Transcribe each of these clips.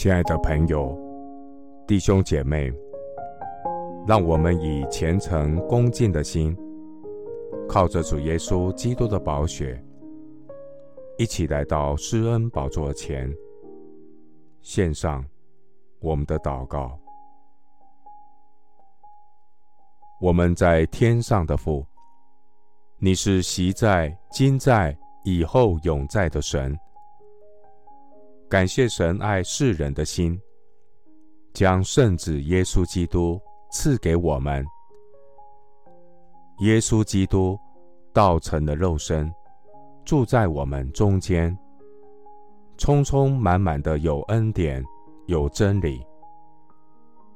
亲爱的朋友、弟兄姐妹，让我们以虔诚恭敬的心，靠着主耶稣基督的宝血，一起来到施恩宝座前，献上我们的祷告。我们在天上的父，你是昔在、今在、以后永在的神。感谢神爱世人的心，将圣子耶稣基督赐给我们。耶稣基督道成的肉身，住在我们中间，充充满满的有恩典，有真理。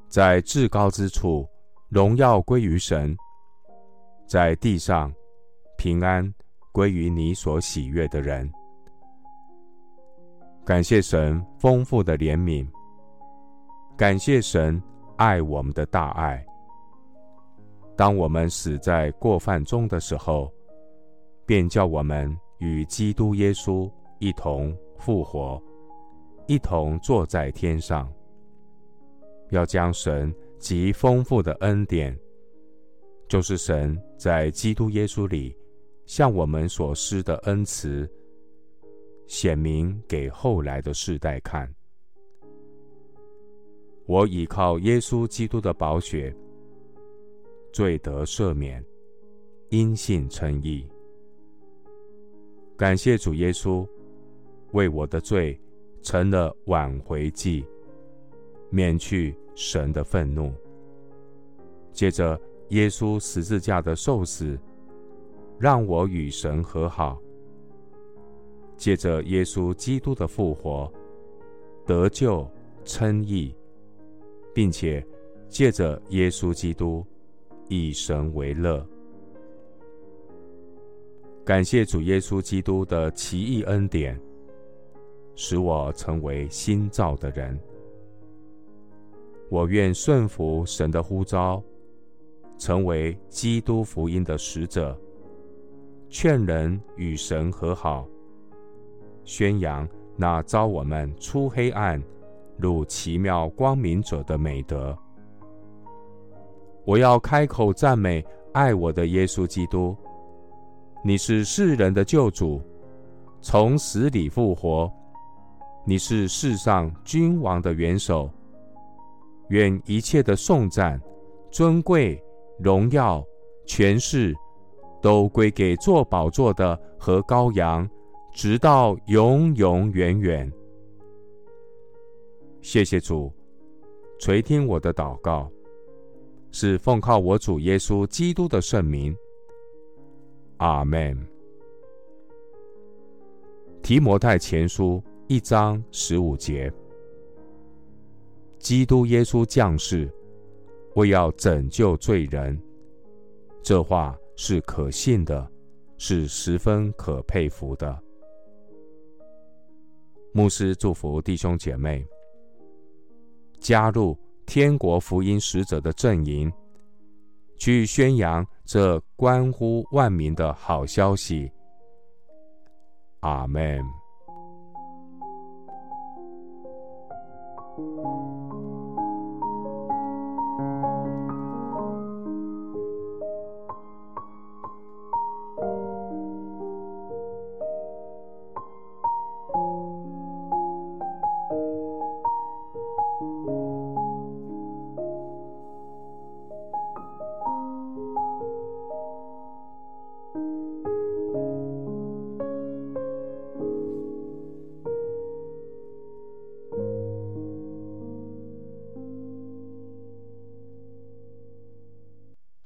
在至高之处，荣耀归于神；在地上，平安归于你所喜悦的人。感谢神丰富的怜悯，感谢神爱我们的大爱。当我们死在过犯中的时候，便叫我们与基督耶稣一同复活，一同坐在天上。要将神极丰富的恩典，就是神在基督耶稣里向我们所施的恩慈。显明给后来的世代看。我倚靠耶稣基督的宝血，罪得赦免，因信称义。感谢主耶稣为我的罪成了挽回祭，免去神的愤怒。借着耶稣十字架的受死，让我与神和好。借着耶稣基督的复活，得救称义，并且借着耶稣基督以神为乐。感谢主耶稣基督的奇异恩典，使我成为新造的人。我愿顺服神的呼召，成为基督福音的使者，劝人与神和好。宣扬那招我们出黑暗入奇妙光明者的美德。我要开口赞美爱我的耶稣基督。你是世人的救主，从死里复活。你是世上君王的元首。愿一切的颂赞、尊贵、荣耀、权势，都归给坐宝座的和羔羊。直到永永远远。谢谢主，垂听我的祷告，是奉靠我主耶稣基督的圣名。阿门。提摩太前书一章十五节：基督耶稣降世，为要拯救罪人。这话是可信的，是十分可佩服的。牧师祝福弟兄姐妹，加入天国福音使者的阵营，去宣扬这关乎万民的好消息。阿门。